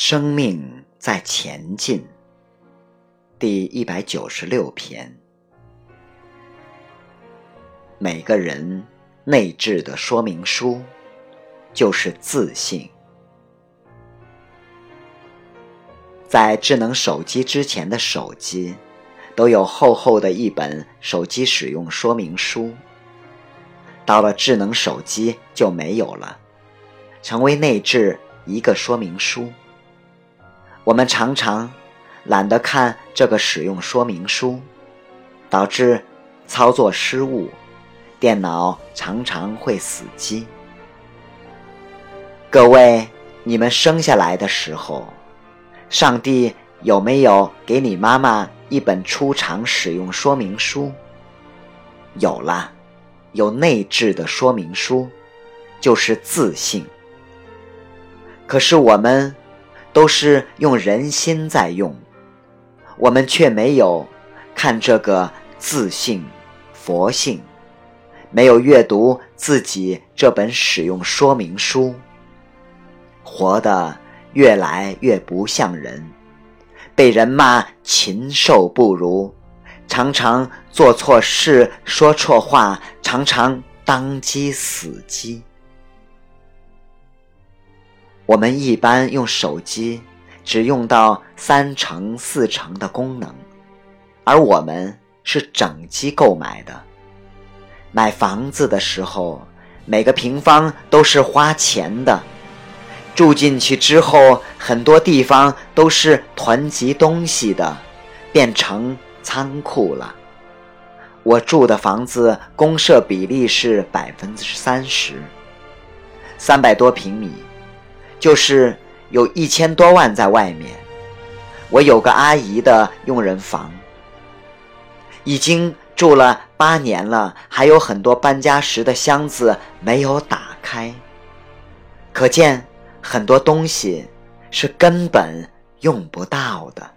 生命在前进，第一百九十六篇。每个人内置的说明书就是自信。在智能手机之前的手机，都有厚厚的一本手机使用说明书。到了智能手机就没有了，成为内置一个说明书。我们常常懒得看这个使用说明书，导致操作失误，电脑常常会死机。各位，你们生下来的时候，上帝有没有给你妈妈一本出厂使用说明书？有了，有内置的说明书，就是自信。可是我们。都是用人心在用，我们却没有看这个自信、佛性，没有阅读自己这本使用说明书，活得越来越不像人，被人骂禽兽不如，常常做错事、说错话，常常当机死机。我们一般用手机，只用到三成四成的功能，而我们是整机购买的。买房子的时候，每个平方都是花钱的，住进去之后，很多地方都是囤积东西的，变成仓库了。我住的房子公设比例是百分之三十，三百多平米。就是有一千多万在外面，我有个阿姨的佣人房，已经住了八年了，还有很多搬家时的箱子没有打开，可见很多东西是根本用不到的。